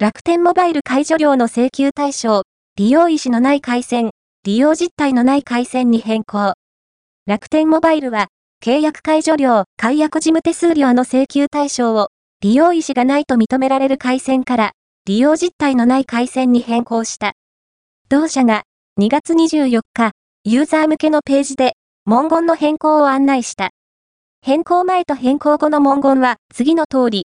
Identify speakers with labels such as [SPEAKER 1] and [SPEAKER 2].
[SPEAKER 1] 楽天モバイル解除料の請求対象、利用意思のない回線、利用実態のない回線に変更。楽天モバイルは、契約解除料、解約事務手数料の請求対象を、利用意思がないと認められる回線から、利用実態のない回線に変更した。同社が、2月24日、ユーザー向けのページで、文言の変更を案内した。変更前と変更後の文言は次の通り、